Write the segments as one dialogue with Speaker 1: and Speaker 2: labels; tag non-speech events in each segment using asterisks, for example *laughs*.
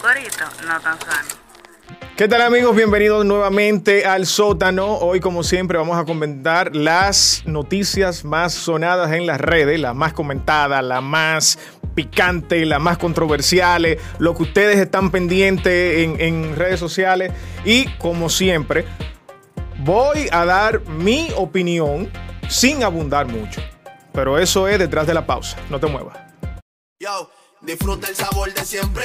Speaker 1: corito no tan sano.
Speaker 2: ¿Qué tal amigos? Bienvenidos nuevamente al sótano. Hoy como siempre vamos a comentar las noticias más sonadas en las redes, las más comentadas, las más picantes, las más controversiales, lo que ustedes están pendientes en, en redes sociales y como siempre voy a dar mi opinión sin abundar mucho. Pero eso es detrás de la pausa. No te muevas.
Speaker 3: Yo, disfruta el sabor de siempre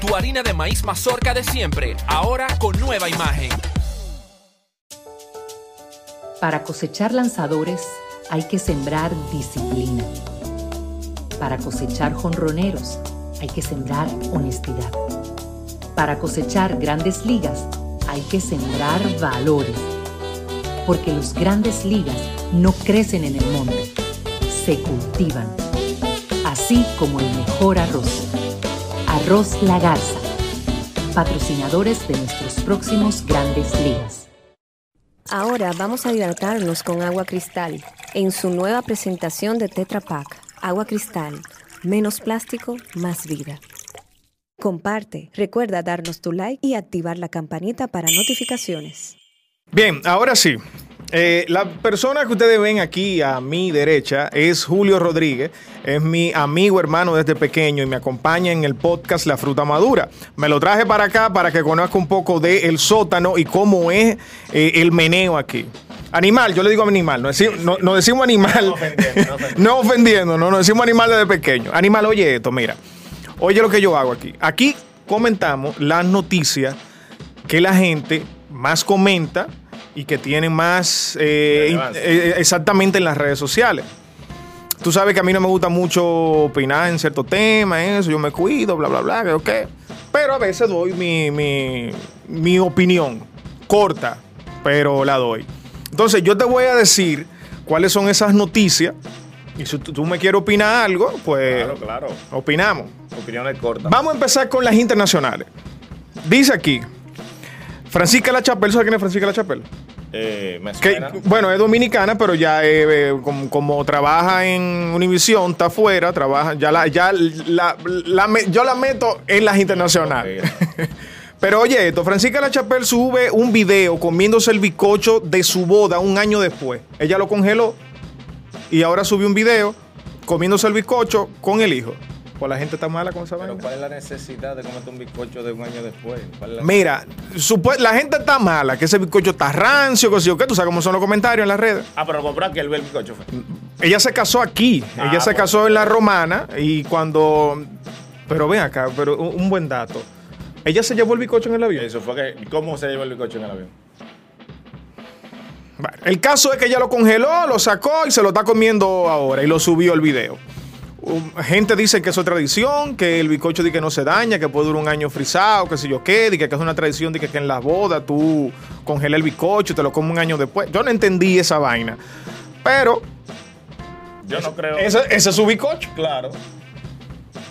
Speaker 3: Tu
Speaker 4: harina de maíz mazorca de siempre, ahora con nueva imagen.
Speaker 5: Para cosechar lanzadores hay que sembrar disciplina. Para cosechar jonroneros hay que sembrar honestidad. Para cosechar grandes ligas hay que sembrar valores. Porque los grandes ligas no crecen en el monte, se cultivan. Así como el mejor arroz. Arroz La Garza. Patrocinadores de nuestros próximos grandes ligas.
Speaker 6: Ahora vamos a hidratarnos con agua cristal en su nueva presentación de Tetra Pak. Agua cristal, menos plástico, más vida. Comparte, recuerda darnos tu like y activar la campanita para notificaciones.
Speaker 2: Bien, ahora sí. Eh, la persona que ustedes ven aquí a mi derecha es Julio Rodríguez. Es mi amigo hermano desde pequeño y me acompaña en el podcast La Fruta Madura. Me lo traje para acá para que conozca un poco del el sótano y cómo es eh, el meneo aquí. Animal, yo le digo animal, no decimos, no, no decimos animal.
Speaker 7: No ofendiendo, no ofendiendo. *laughs*
Speaker 2: no ofendiendo, no, no decimos animal desde pequeño. Animal, oye esto, mira. Oye lo que yo hago aquí. Aquí comentamos las noticias que la gente más comenta y que tiene más eh,
Speaker 7: Relevancia.
Speaker 2: eh, exactamente en las redes sociales. Tú sabes que a mí no me gusta mucho opinar en ciertos temas, eso, yo me cuido, bla, bla, bla, que. Pero a veces doy mi, mi, mi opinión, corta, pero la doy. Entonces yo te voy a decir cuáles son esas noticias y si tú me quieres opinar algo, pues
Speaker 7: Claro, claro.
Speaker 2: opinamos.
Speaker 7: Opiniones cortas.
Speaker 2: Vamos a empezar con las internacionales. Dice aquí, Francisca La Chapelle, ¿sabes quién es Francisca La Chapelle?
Speaker 7: Eh, me
Speaker 2: Que,
Speaker 7: suena.
Speaker 2: bueno, es dominicana, pero ya eh, eh, como, como trabaja en Univision, está afuera, trabaja, ya la, ya la, yo la meto en las internacionales. *laughs* pero oye, esto, Francisca La Chapelle sube un video comiéndose el bicocho de su boda un año después. Ella lo congeló y ahora subió un video comiéndose el bizcocho con el hijo. Pues la gente está mala con esa
Speaker 7: Pero
Speaker 2: vaina.
Speaker 7: ¿cuál es la necesidad de comerte un bizcocho de un año después? ¿Cuál es la-
Speaker 2: Mira, la gente está mala, que ese bizcocho está rancio, que yo qué, tú sabes cómo son los comentarios en las redes.
Speaker 7: Ah, pero compró aquí el bizcocho. fue.
Speaker 2: Ella se casó aquí,
Speaker 7: Ah,
Speaker 2: ella se
Speaker 7: bueno.
Speaker 2: casó en la romana y cuando... Pero ven acá, pero un, un buen dato. Ella se llevó el bizcocho en el avión.
Speaker 7: Eso fue que. ¿Cómo se llevó el bizcocho en el avión?
Speaker 2: Bueno, el caso es que ella lo congeló, lo sacó y se lo está comiendo ahora y lo subió el video. Gente dice que eso es tradición, que el bizcocho di que no se daña, que puede durar un año frisado, que sé yo qué, di que es una tradición, di que, en las bodas tú congelas el bizcocho y te lo comes un año después. Yo no entendí esa vaina. Pero
Speaker 7: Yo no creo.
Speaker 2: ese, ese es su bizcocho.
Speaker 7: Claro.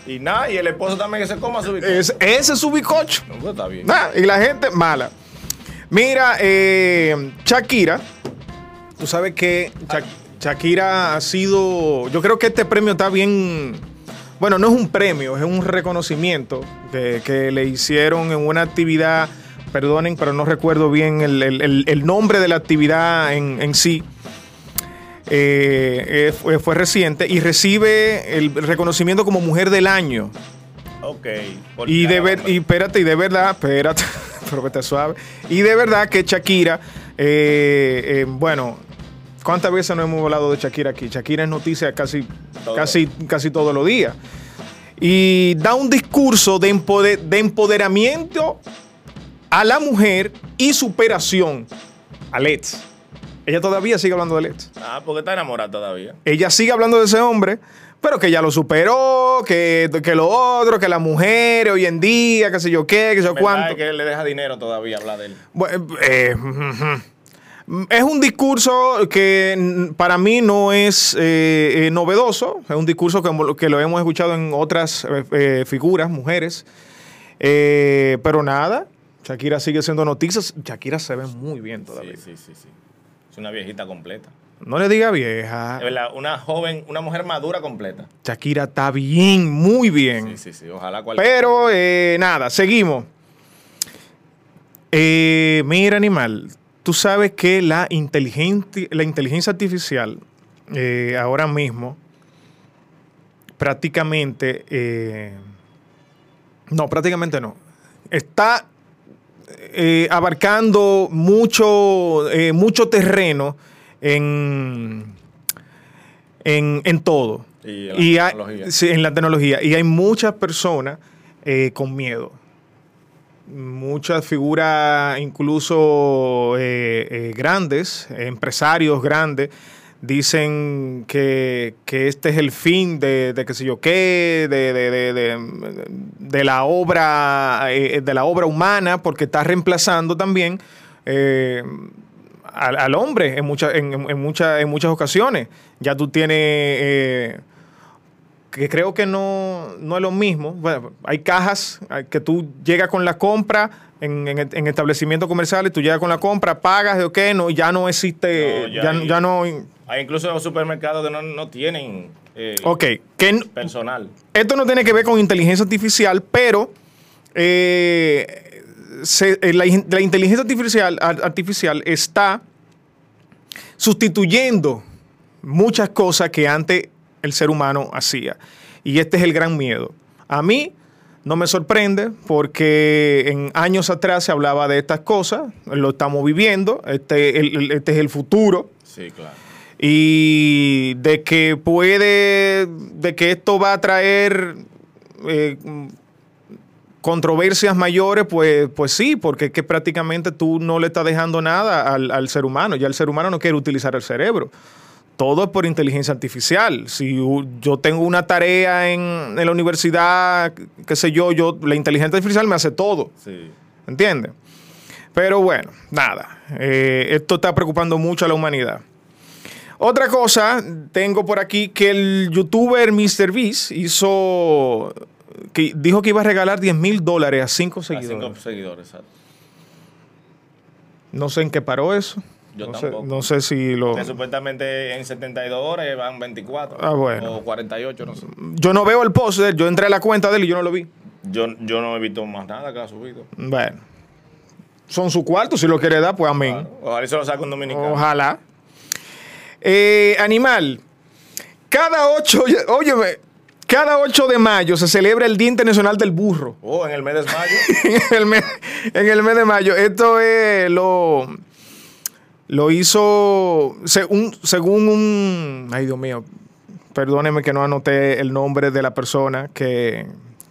Speaker 7: Y nada, y el esposo también que se coma su bizcocho.
Speaker 2: Ese, ese es su bizcocho.
Speaker 7: No, pues está bien.
Speaker 2: Nah, y la gente mala. Mira, eh, Shakira, tú sabes que Shakira ha sido, yo creo que este premio está bien, bueno, no es un premio, es un reconocimiento que, que le hicieron en una actividad, perdonen, pero no recuerdo bien el, el- nombre de la actividad en, en sí. Eh, eh, fue, fue reciente y recibe el reconocimiento como Mujer del Año.
Speaker 7: Ok.
Speaker 2: Y de ver, y espérate, y de verdad, espérate, *laughs* pero que te suave. Y de verdad que Shakira, eh, eh, bueno, ¿cuántas veces no hemos hablado de Shakira aquí? Shakira es noticia casi,
Speaker 7: Todo.
Speaker 2: casi, casi todos los días. Y da un discurso de, empode- de empoderamiento a la mujer y superación a Let's. Ella todavía sigue hablando de Let's.
Speaker 7: Ah, porque está enamorada todavía.
Speaker 2: Ella sigue hablando de ese hombre Pero que ya lo superó, que, que lo otro, que las mujeres hoy en día, qué sé yo qué, qué sé yo cuánto.
Speaker 7: Es que él le deja dinero todavía hablar de él.
Speaker 2: Bueno, eh, ujú. Es un discurso que mm, para mí no es eh, eh, novedoso, es un discurso que, lo hemos escuchado en otras eh, figuras, mujeres, Eh, pero nada, Shakira sigue siendo noticias, Shakira se ve muy bien todavía.
Speaker 7: Sí, sí, sí, sí. Es una viejita completa.
Speaker 2: No le diga vieja,
Speaker 7: Es verdad, una joven, una mujer madura completa.
Speaker 2: Shakira está bien, muy bien.
Speaker 7: Sí, sí, sí. Ojalá cualquier.
Speaker 2: Pero nada, seguimos. Mira, animal, tú sabes que la, inteligente, la inteligencia artificial eh, ahora mismo prácticamente, eh, no, prácticamente no, está eh, abarcando mucho, eh, mucho terreno en, en, en todo.
Speaker 7: Y en la
Speaker 2: hay-
Speaker 7: tecnología.
Speaker 2: sí, en la tecnología. Y hay muchas personas eh, con miedo. Muchas figuras, incluso eh, eh, grandes, empresarios grandes, dicen que, que este es el fin de, de qué sé yo qué, de, de- de- la obra, eh, de la obra humana, porque está reemplazando también al, al hombre en, muchas en, en en muchas ocasiones. Ya tú tienes eh, que creo que no, no es lo mismo. Bueno, hay cajas que tú llegas con la compra en, en- en establecimientos comerciales, tú llegas con la compra, pagas, de ok, no, ya no existe,
Speaker 7: No, ya
Speaker 2: ya,
Speaker 7: hay-
Speaker 2: ya no...
Speaker 7: Hay incluso supermercados que no, no tienen eh,
Speaker 2: Ok, que
Speaker 7: personal.
Speaker 2: esto no tiene que ver con inteligencia artificial, pero eh, se- eh, la, la inteligencia artificial, ar- artificial está sustituyendo muchas cosas que antes el ser humano hacía. Y este es el gran miedo. A mí no me sorprende porque en años atrás se hablaba de estas cosas, lo estamos viviendo, este, el- este es el futuro
Speaker 7: Sí, claro.
Speaker 2: y de que puede, de que esto va a traer eh, controversias mayores, pues, pues sí, porque es que prácticamente tú no le estás dejando nada al, al ser humano, ya el ser humano no quiere utilizar el cerebro. Todo es por inteligencia artificial. Si yo tengo una tarea en, en la universidad, qué sé yo, yo, la inteligencia artificial me hace todo.
Speaker 7: Sí.
Speaker 2: ¿Entiendes? Pero bueno, nada. eh, esto está preocupando mucho a la humanidad. Otra cosa, tengo por aquí que el youtuber MrBeast hizo. Que dijo que iba a regalar 10 mil dólares a cinco
Speaker 7: A
Speaker 2: seguidores.
Speaker 7: cinco seguidores, exacto.
Speaker 2: No sé en qué paró eso.
Speaker 7: Yo
Speaker 2: no, sé,
Speaker 7: tampoco.
Speaker 2: no sé si lo.
Speaker 7: Que supuestamente en 72 horas van 24.
Speaker 2: Ah, bueno.
Speaker 7: O 48, no sé.
Speaker 2: Yo no veo el post de él. Yo entré a la cuenta de él y yo no lo vi.
Speaker 7: Yo, yo no he visto más nada que ha subido.
Speaker 2: Bueno. Son su cuarto. Si lo quiere dar, pues amén.
Speaker 7: Claro. Ojalá se lo saque un dominicano.
Speaker 2: Ojalá. Eh, animal. Cada 8, óyeme, cada 8 de mayo se celebra el Día Internacional del Burro.
Speaker 7: Oh, en el mes de mayo. *laughs*
Speaker 2: en, el mes, en el mes de mayo. Esto es lo. Lo hizo se- un- según un. Ay, Dios mío. Perdóneme que no anoté el nombre de la persona que,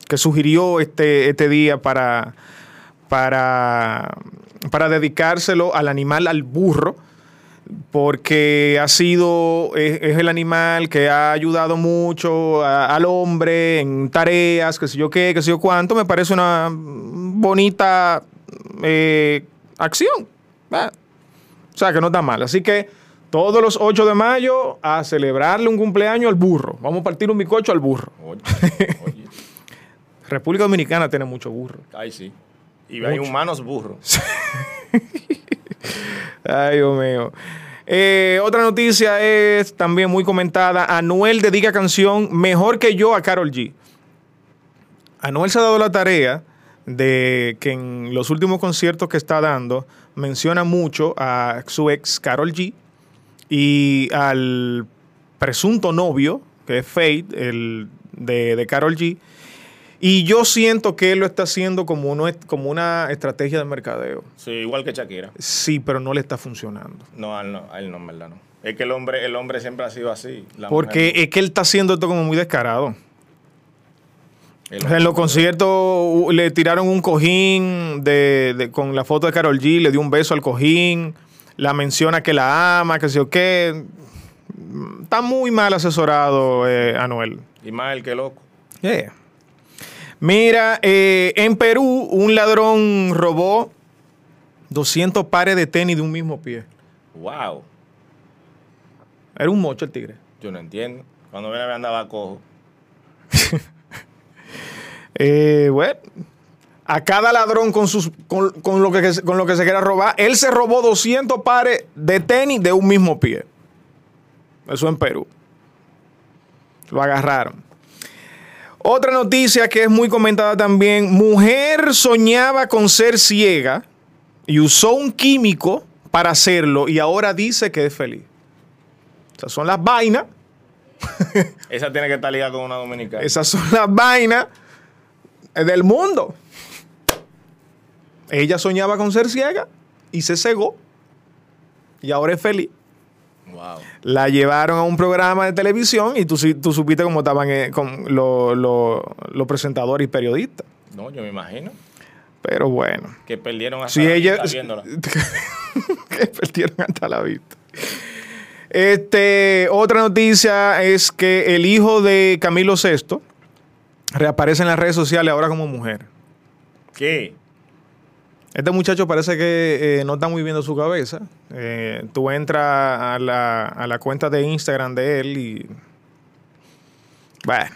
Speaker 2: que sugirió este, este día para, para, para dedicárselo al animal, al burro porque ha sido, es, el animal que ha ayudado mucho al hombre en tareas, qué sé yo qué, qué sé yo cuánto, me parece una bonita eh, acción. ¿verdad? O sea, que no está mal. Así que todos los 8 de mayo a celebrarle un cumpleaños al burro. Vamos a partir un bicocho al burro.
Speaker 7: Oye, *laughs* oye.
Speaker 2: República Dominicana tiene mucho burro.
Speaker 7: Ay, sí. Y hay humanos burros. *laughs*
Speaker 2: Ay, Dios mío. Eh, otra noticia es también muy comentada. Anuel dedica canción Mejor que yo a Carol G. Anuel se ha dado la tarea de que en los últimos conciertos que está dando menciona mucho a su ex Carol G y al presunto novio, que es Fate, el de, de Carol G. Y yo siento que él lo está haciendo como, uno, como una estrategia de mercadeo.
Speaker 7: Sí, igual que Shakira.
Speaker 2: Sí, pero no le está funcionando.
Speaker 7: No, a él no, a él no, en verdad no. Es que el hombre, el hombre siempre ha sido así. la
Speaker 2: Porque
Speaker 7: mujer-
Speaker 2: es que él está haciendo esto como muy descarado. En los conciertos le tiraron un cojín de, de- con la foto de Carol G, le dio un beso al cojín, la menciona que la ama, que sé yo qué. está muy mal asesorado, eh, Anuel.
Speaker 7: Y más el que loco.
Speaker 2: Yeah. Mira, eh, en Perú un ladrón robó 200 pares de tenis de un mismo pie.
Speaker 7: Wow.
Speaker 2: Era un mocho el tigre.
Speaker 7: Yo no entiendo. Cuando viene andaba cojo. *laughs*
Speaker 2: Eh, bueno, a cada ladrón con, sus, con, con lo que, con lo que se quiera robar, él se robó 200 pares de tenis de un mismo pie. Eso en Perú. Lo agarraron. Otra noticia que es muy comentada también, mujer soñaba con ser ciega y usó un químico para hacerlo y ahora dice que es feliz. Esas son las vainas,
Speaker 7: Esa tiene que estar ligada con una dominicana.
Speaker 2: esas son las vainas del mundo. Ella soñaba con ser ciega y se cegó y ahora es feliz.
Speaker 7: Wow.
Speaker 2: La llevaron a un programa de televisión y tú, sí- tú supiste cómo estaban eh, con lo- lo- los presentadores y periodistas.
Speaker 7: No, yo me imagino
Speaker 2: Pero bueno.
Speaker 7: que perdieron hasta
Speaker 2: Si
Speaker 7: la
Speaker 2: ella.
Speaker 7: vista *laughs*
Speaker 2: que perdieron hasta la vista. Este, otra noticia es que el hijo de Camilo VI reaparece en las redes sociales ahora como mujer.
Speaker 7: ¿Qué?
Speaker 2: Este muchacho parece que eh, no está muy bien de su cabeza. Eh, tú entras a la, a la cuenta de Instagram de él y. Bueno,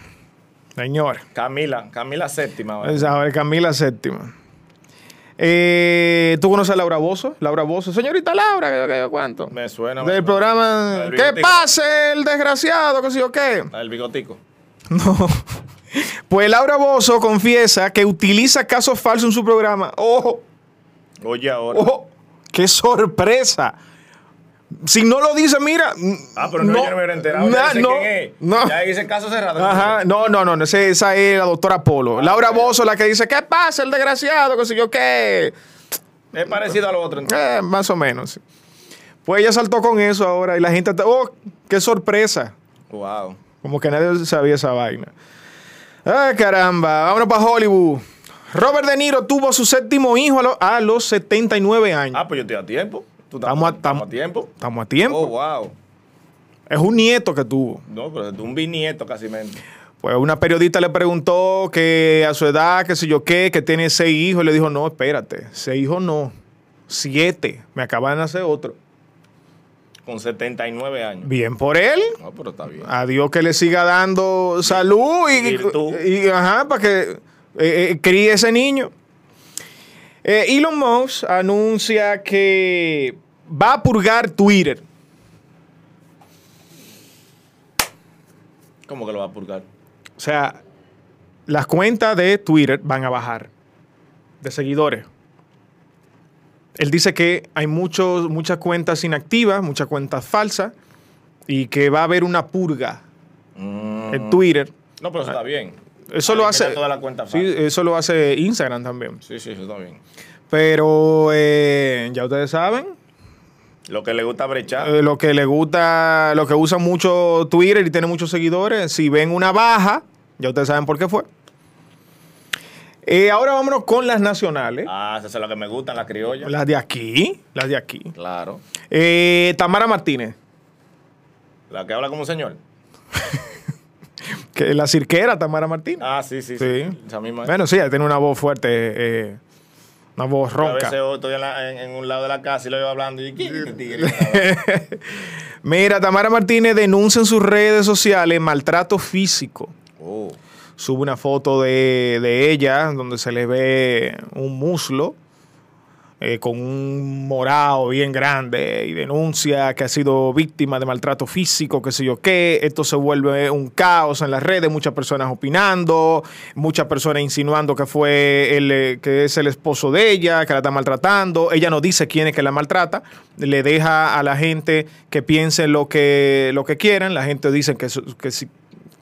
Speaker 2: señor.
Speaker 7: Camila, Camila séptima. ¿verdad?
Speaker 2: Camila Séptima. Eh, ¿Tú conoces a Laura Bozo? Laura Bozo. Señorita Laura, ¿qué, qué, cuánto?
Speaker 7: Me suena.
Speaker 2: Del programa
Speaker 7: El
Speaker 2: ¿Qué pase el desgraciado? ¿Qué sé yo qué?
Speaker 7: Del bigotico. *laughs*
Speaker 2: No. Pues Laura Bozo confiesa que utiliza casos falsos en su programa. ¡Ojo!
Speaker 7: Oye, ahora.
Speaker 2: ¡Ojo! ¡Qué sorpresa! Si no lo dice, mira.
Speaker 7: Ah, pero no, yo no me hubiera enterado.
Speaker 2: na-
Speaker 7: ya
Speaker 2: no,
Speaker 7: quién es.
Speaker 2: no.
Speaker 7: Ya dice caso cerrado.
Speaker 2: Ajá, no, no, no, no, ese- esa es la doctora Polo. Laura Bozo, la que dice, ¿qué pasa el desgraciado? ¿Qué sé yo qué?
Speaker 7: Es parecido a lo otro. entonces.
Speaker 2: Eh, más o menos. Pues ella saltó con eso ahora y la gente, oh, qué sorpresa.
Speaker 7: Wow.
Speaker 2: Como que nadie sabía esa vaina. Ay, caramba. Vámonos para Hollywood. Robert De Niro tuvo su séptimo hijo a, lo- a los 79 años.
Speaker 7: Ah, pues yo estoy a tiempo. ¿Tú
Speaker 2: Estamos a-
Speaker 7: tiempo.
Speaker 2: Estamos a tiempo.
Speaker 7: Oh, wow.
Speaker 2: Es un nieto que tuvo.
Speaker 7: No, pero de un bisnieto casi mente.
Speaker 2: Pues una periodista le preguntó que a su edad, qué sé yo qué, que tiene seis hijos. Y le dijo, no, espérate, seis hijos no, siete. Me acaba de nacer otro.
Speaker 7: Con 79 años.
Speaker 2: Bien por él.
Speaker 7: No, pero está bien.
Speaker 2: A Dios que le siga dando salud y,
Speaker 7: Virtud.
Speaker 2: y- ajá, para que eh, eh, críe ese niño. Eh, Elon Musk anuncia que va a purgar Twitter.
Speaker 7: ¿Cómo que lo va a purgar?
Speaker 2: O sea, las cuentas de Twitter van a bajar de seguidores. Él dice que hay muchos, muchas cuentas inactivas, muchas cuentas falsas y que va a haber una purga en Twitter.
Speaker 7: No, pero eso está bien.
Speaker 2: Eso lo hace.
Speaker 7: toda la cuenta
Speaker 2: sí, eso lo hace Instagram también.
Speaker 7: Sí, sí, eso está bien.
Speaker 2: Pero eh, ya ustedes saben,
Speaker 7: Lo que le gusta brechar.
Speaker 2: eh, lo que le gusta, lo que usa mucho Twitter y tiene muchos seguidores, si ven una baja, ya ustedes saben por qué fue. Eh, ahora vámonos con las nacionales.
Speaker 7: Ah, esas son las que me gustan, las criollas.
Speaker 2: Las de aquí, las de aquí.
Speaker 7: Claro.
Speaker 2: Eh, Tamara Martínez,
Speaker 7: La que habla como un señor. *laughs*
Speaker 2: que la cirquera Tamara Martínez.
Speaker 7: Ah, sí, sí, sí.
Speaker 2: Sí.
Speaker 7: Esa misma.
Speaker 2: Bueno, sí, ella tiene una voz fuerte, eh, una voz
Speaker 7: a
Speaker 2: ronca.
Speaker 7: veces yo estoy en, la- en- en un lado de la casa y lo veo hablando y. *laughs*
Speaker 2: Mira, Tamara Martínez denuncia en sus redes sociales maltrato físico.
Speaker 7: oh.
Speaker 2: Sube una foto de, de ella donde se le ve un muslo eh, con un morado bien grande y denuncia que ha sido víctima de maltrato físico, qué sé yo qué. Esto se vuelve un caos en las redes, muchas personas opinando, muchas personas insinuando que fue el, eh, que es el esposo de ella, que la está maltratando. Ella no dice quién es que la maltrata, le deja a la gente que piense lo que, lo que quieran. La gente dice que, que,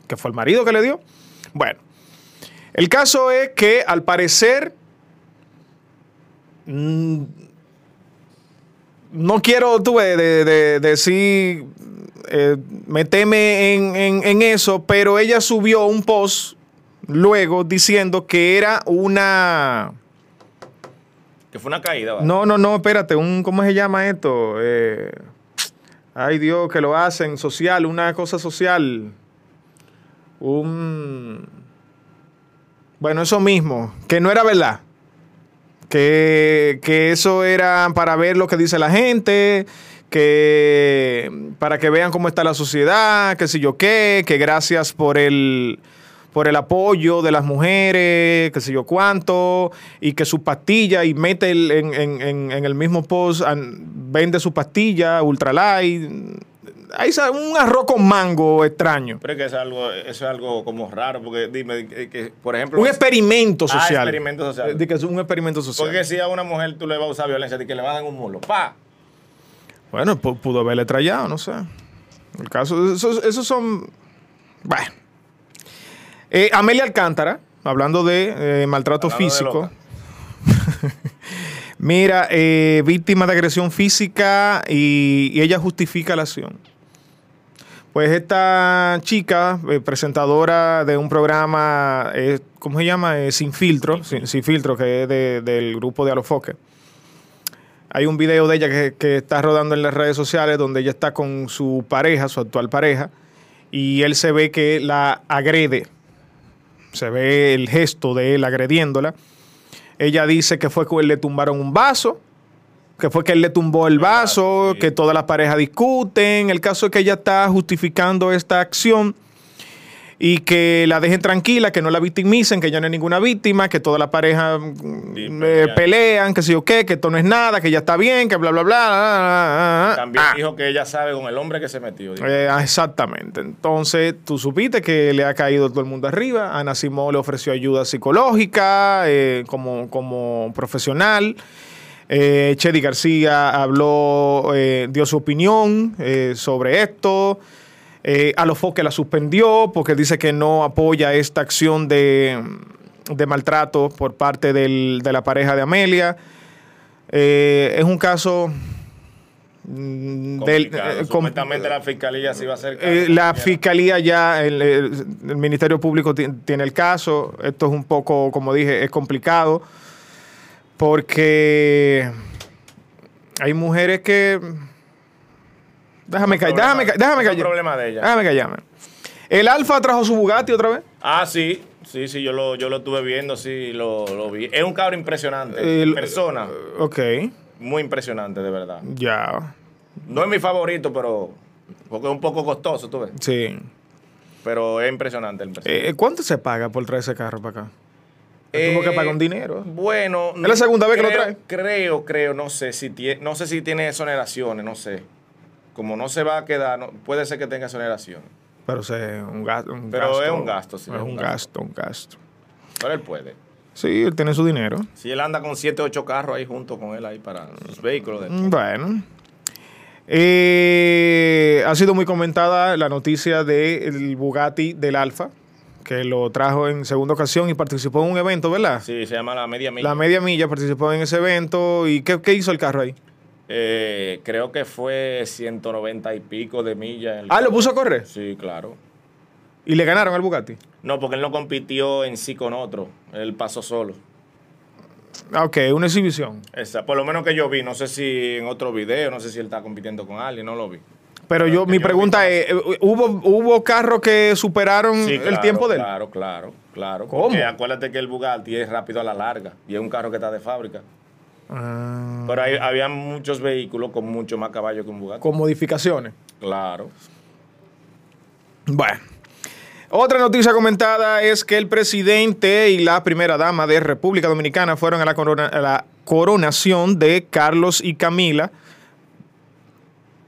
Speaker 2: que fue el marido que le dio. Bueno, el caso es que al parecer mm, no quiero tú ves, de, de- decir eh, meteme en, en- en eso, pero ella subió un post luego diciendo que era una
Speaker 7: Que fue una caída, ¿va?
Speaker 2: no, no, no, espérate, un ¿cómo se llama esto? Eh, Ay Dios, que lo hacen social, una cosa social. Un... Bueno, eso mismo, que no era verdad. Que, que eso era para ver lo que dice la gente, que para que vean cómo está la sociedad, que sé yo qué, que gracias por el por el apoyo de las mujeres, que sé yo cuánto, y que su pastilla, y mete en, en- en- el mismo post, vende su pastilla, ultralight. Ahí sale un arroz con mango extraño.
Speaker 7: Pero es que es algo, eso es algo como raro, porque dime, que, por ejemplo...
Speaker 2: Un experimento
Speaker 7: Ah,
Speaker 2: social.
Speaker 7: experimento social.
Speaker 2: Eh, de que es un experimento social.
Speaker 7: Porque si a una mujer tú le vas a usar violencia, de que le vas a dar un mulo, pa.
Speaker 2: Bueno, pu- pudo haberle trayado, no sé. El caso, esos, esos son. Bueno. Eh, Amelia Alcántara, hablando de eh, maltrato
Speaker 7: Hablando
Speaker 2: físico. *laughs* Mira, eh, víctima de agresión física y, y ella justifica la acción. Pues esta chica, eh, presentadora de un programa, eh, ¿cómo se llama? Eh, Sin Filtro, Sin, Sin Filtro, que es de- del grupo de Alofoque. Hay un video de ella que, que está rodando en las redes sociales donde ella está con su pareja, su actual pareja, y él se ve que la agrede. Se ve el gesto de él agrediéndola. Ella dice que fue que le tumbaron un vaso, que fue que él le tumbó el vaso,
Speaker 7: sí.
Speaker 2: que todas las parejas discuten. El caso es que ella está justificando esta acción y que la dejen tranquila, que no la victimicen, que ella no es ninguna víctima, que todas las parejas mm,
Speaker 7: Sí,
Speaker 2: eh,
Speaker 7: pelean.
Speaker 2: que sé yo qué, que esto no es nada, que ya está bien, que bla, bla, bla. ah, ah, ah,
Speaker 7: También
Speaker 2: ah.
Speaker 7: dijo que ella sabe con el hombre que se metió.
Speaker 2: Eh, exactamente. Entonces, tú supiste que le ha caído todo el mundo arriba. Ana Simón le ofreció ayuda psicológica eh, como, como profesional. Eh, Chedi García habló, eh, dio su opinión eh, sobre esto. Eh, Alofoque la suspendió porque dice que no apoya esta acción de, de maltrato por parte del- de la pareja de Amelia. Eh, es un caso mm, del,
Speaker 7: Complicado.
Speaker 2: eh,
Speaker 7: la fiscalía se iba a hacer.
Speaker 2: eh, la fiscalía ya, el, el- el Ministerio Público ti- tiene el caso. Esto es un poco, como dije, es complicado porque hay mujeres que... Déjame callar, déjame, déjame callar.
Speaker 7: problema de ella.
Speaker 2: Déjame callarme. El Alfa trajo su Bugatti otra vez.
Speaker 7: Ah, sí. Sí, sí, yo lo, yo lo estuve viendo, sí, lo, lo vi. Es un cabro impresionante.
Speaker 2: El-
Speaker 7: Persona.
Speaker 2: Ok,
Speaker 7: Muy impresionante, de verdad.
Speaker 2: ya,
Speaker 7: No es mi favorito, pero. Porque es un poco costoso, tú ves.
Speaker 2: sí.
Speaker 7: Pero es impresionante el.
Speaker 2: Eh, ¿Cuánto se paga por traer ese carro para acá? Tuvo que pagar un dinero.
Speaker 7: Bueno.
Speaker 2: ¿Es la segunda vez que lo
Speaker 7: creo-
Speaker 2: trae?
Speaker 7: Creo, creo, no sé si tiene, no sé si tiene exoneraciones, no sé. Como no se va a quedar, no- puede ser que tenga exoneraciones.
Speaker 2: Pero se- un, ga- un
Speaker 7: Pero
Speaker 2: gasto.
Speaker 7: es un gasto, sí,
Speaker 2: Es un gasto, un gasto.
Speaker 7: Pero él puede.
Speaker 2: Sí, él tiene su dinero.
Speaker 7: Si él anda con 7, 8 carros ahí junto con él ahí para sus vehículos. de-
Speaker 2: Bueno. Eh, ha sido muy comentada la noticia del Bugatti del Alfa, que lo trajo en segunda ocasión y participó en un evento, ¿verdad?
Speaker 7: Sí, se llama la media milla.
Speaker 2: La media milla participó en ese evento. ¿Y qué, qué hizo el carro ahí?
Speaker 7: Eh, creo que fue 190 y pico de millas.
Speaker 2: Ah, ¿lo puso a correr?
Speaker 7: Sí, claro.
Speaker 2: ¿Y le ganaron al Bugatti?
Speaker 7: No, porque él no compitió en sí con otro. Él pasó solo.
Speaker 2: Ah, ok, una exhibición.
Speaker 7: Esa, por lo menos que yo vi. No sé si en otro video, no sé si él está compitiendo con alguien, no lo vi.
Speaker 2: Pero yo, mi pregunta es, eh, ¿hubo, ¿hubo carros que superaron
Speaker 7: Sí,
Speaker 2: el tiempo de él?
Speaker 7: Claro, claro, claro.
Speaker 2: ¿Cómo?
Speaker 7: Porque acuérdate que el Bugatti es rápido a la larga y es un carro que está de fábrica.
Speaker 2: Ah,
Speaker 7: Pero hay, había muchos vehículos con mucho más caballo que un Bugatti.
Speaker 2: con modificaciones.
Speaker 7: Claro.
Speaker 2: Bueno. Otra noticia comentada es que el presidente y la primera dama de República Dominicana fueron a la, corona- a la coronación de Carlos y Camila.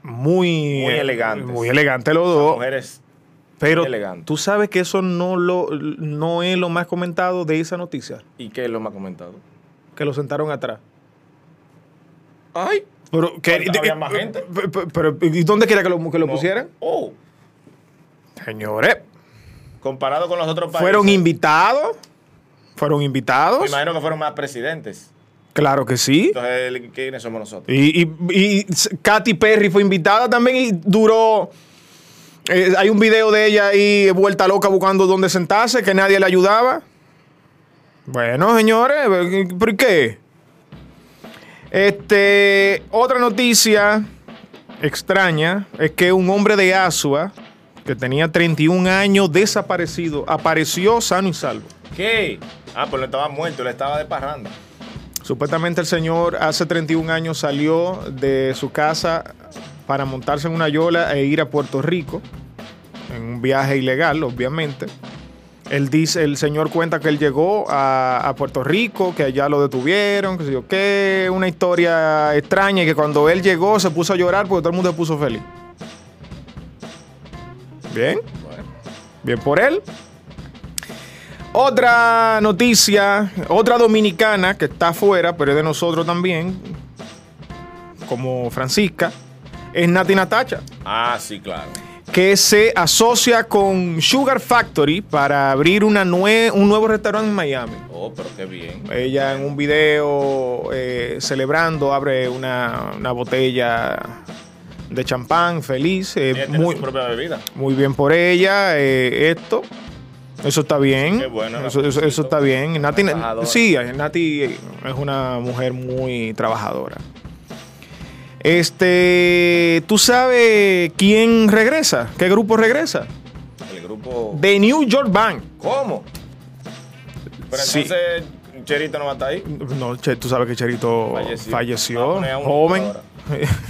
Speaker 2: Muy,
Speaker 7: Muy
Speaker 2: eh,
Speaker 7: elegantes.
Speaker 2: Muy elegante los
Speaker 7: Las
Speaker 2: dos.
Speaker 7: mujeres
Speaker 2: Pero tú sabes que eso no, lo, no es lo más comentado de esa noticia.
Speaker 7: ¿Y qué es lo más comentado?
Speaker 2: Que lo sentaron atrás.
Speaker 7: Ay.
Speaker 2: Pero,
Speaker 7: Falta- había más gente.
Speaker 2: Pero, pero, ¿y dónde quería que lo, que lo
Speaker 7: No.
Speaker 2: pusieran?
Speaker 7: Oh.
Speaker 2: Señores,
Speaker 7: Comparado con los otros países.
Speaker 2: fueron invitados. Fueron
Speaker 7: Me
Speaker 2: invitados.
Speaker 7: imagino que fueron más presidentes.
Speaker 2: Claro que sí.
Speaker 7: Entonces, ¿quiénes somos nosotros?
Speaker 2: Y, y, y Katy Perry fue invitada también y duró. eh, hay un video de ella ahí vuelta loca buscando dónde sentarse, que nadie le ayudaba. Bueno, señores, ¿por qué? Este, otra noticia extraña es que un hombre de Asua, que tenía 31 años, desaparecido, apareció sano y salvo.
Speaker 7: ¿Qué? Ah, pues no estaba muerto, le estaba de parranda.
Speaker 2: Supuestamente el señor hace 31 años salió de su casa para montarse en una yola e ir a Puerto Rico, en un viaje ilegal, obviamente. Él dice, el señor cuenta que él llegó a, a Puerto Rico, que allá lo detuvieron, que sé yo qué, una historia extraña y que cuando él llegó se puso a llorar porque todo el mundo se puso feliz. Bien, bien por él. Otra noticia, otra dominicana que está afuera, pero es de nosotros también, como Francisca, es Nati Natacha
Speaker 7: Ah, sí, claro.
Speaker 2: que se asocia con Sugar Factory para abrir una nue- un nuevo restaurante en Miami.
Speaker 7: Oh, pero qué bien.
Speaker 2: Ella en un video eh, celebrando abre una, una botella de champán feliz. eh,
Speaker 7: Ella tiene
Speaker 2: muy,
Speaker 7: su propia bebida.
Speaker 2: muy bien por ella. eh, esto. Eso está bien.
Speaker 7: Qué bueno,
Speaker 2: eso, eso- eso está bien. Nati, sí, Nati es una mujer muy trabajadora. Este, ¿tú sabes quién regresa? ¿Qué grupo regresa?
Speaker 7: El grupo.
Speaker 2: The New York Band.
Speaker 7: ¿Cómo? Pero
Speaker 2: Sí.
Speaker 7: entonces, Cherito no va a estar ahí.
Speaker 2: No, tú sabes que Cherito
Speaker 7: Falleció.
Speaker 2: joven. *laughs*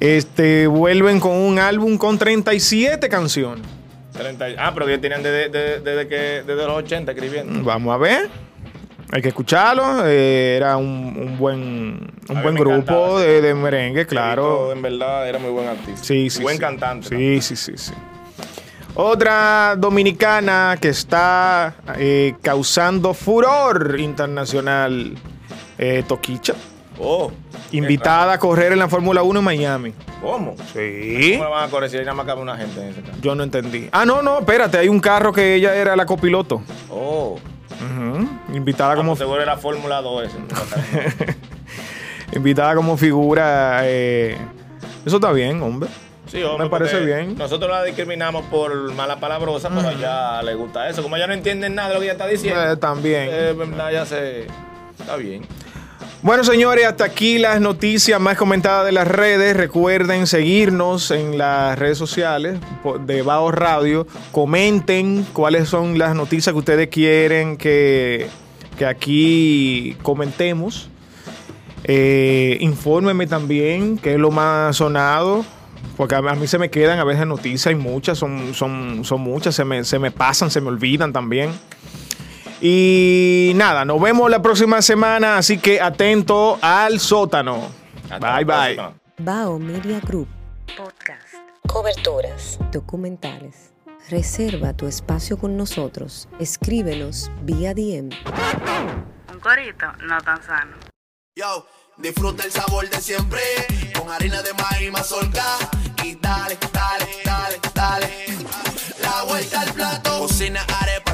Speaker 2: Este, vuelven con un álbum con 37 canciones.
Speaker 7: 30 y- ah, pero ya tenían desde, desde- desde que, desde los 80 escribiendo.
Speaker 2: Vamos a ver. Hay que escucharlo. eh, era un, un buen, un
Speaker 7: A
Speaker 2: buen grupo de, merengue, claro.
Speaker 7: En verdad era muy buen artista.
Speaker 2: Sí, sí.
Speaker 7: Buen
Speaker 2: sí.
Speaker 7: cantante.
Speaker 2: Sí, sí, sí, sí. Otra dominicana que está eh, causando furor internacional, eh, Toquicha,
Speaker 7: Oh.
Speaker 2: invitada a correr en la Fórmula 1 en Miami.
Speaker 7: ¿Cómo?
Speaker 2: Sí.
Speaker 7: ¿Cómo la van a correr si ahí nada más cabe una gente en ese carro?
Speaker 2: Yo no entendí. Ah, no, no, espérate, hay un carro que ella era la copiloto.
Speaker 7: Oh.
Speaker 2: Invitada
Speaker 7: Ah,
Speaker 2: como
Speaker 7: pues seguro era Fórmula 2 ese. *laughs*
Speaker 2: invitada como figura. eh, Eso está bien, hombre.
Speaker 7: Sí, hombre,
Speaker 2: Me parece bien.
Speaker 7: Nosotros la discriminamos por mala palabrosa, pero a ella le gusta eso. Como ella no entiende nada de lo que ella está diciendo,
Speaker 2: Eh, también.
Speaker 7: eh, ya se. Está bien.
Speaker 2: Bueno, señores, hasta aquí las noticias más comentadas de las redes. Recuerden seguirnos en las redes sociales de Bao Radio. Comenten cuáles son las noticias que ustedes quieren que, que aquí comentemos. Eh, infórmenme también qué es lo más sonado. Porque a mí se me quedan a veces noticias y muchas, son, son, son muchas, se me, se me pasan, se me olvidan también. Y nada, nos vemos la próxima semana, así que atento al sótano.
Speaker 7: Hasta
Speaker 2: bye bye.
Speaker 6: Bao Media Group. Podcast. Coberturas. Documentales. Reserva tu espacio con nosotros. Escríbenos vía DM.
Speaker 1: Un corito no tan sano.
Speaker 3: Yo, disfruta el sabor de siempre con harina de maíz mazorca y dale, dale, dale, dale. La vuelta al plato. Cocina arepa,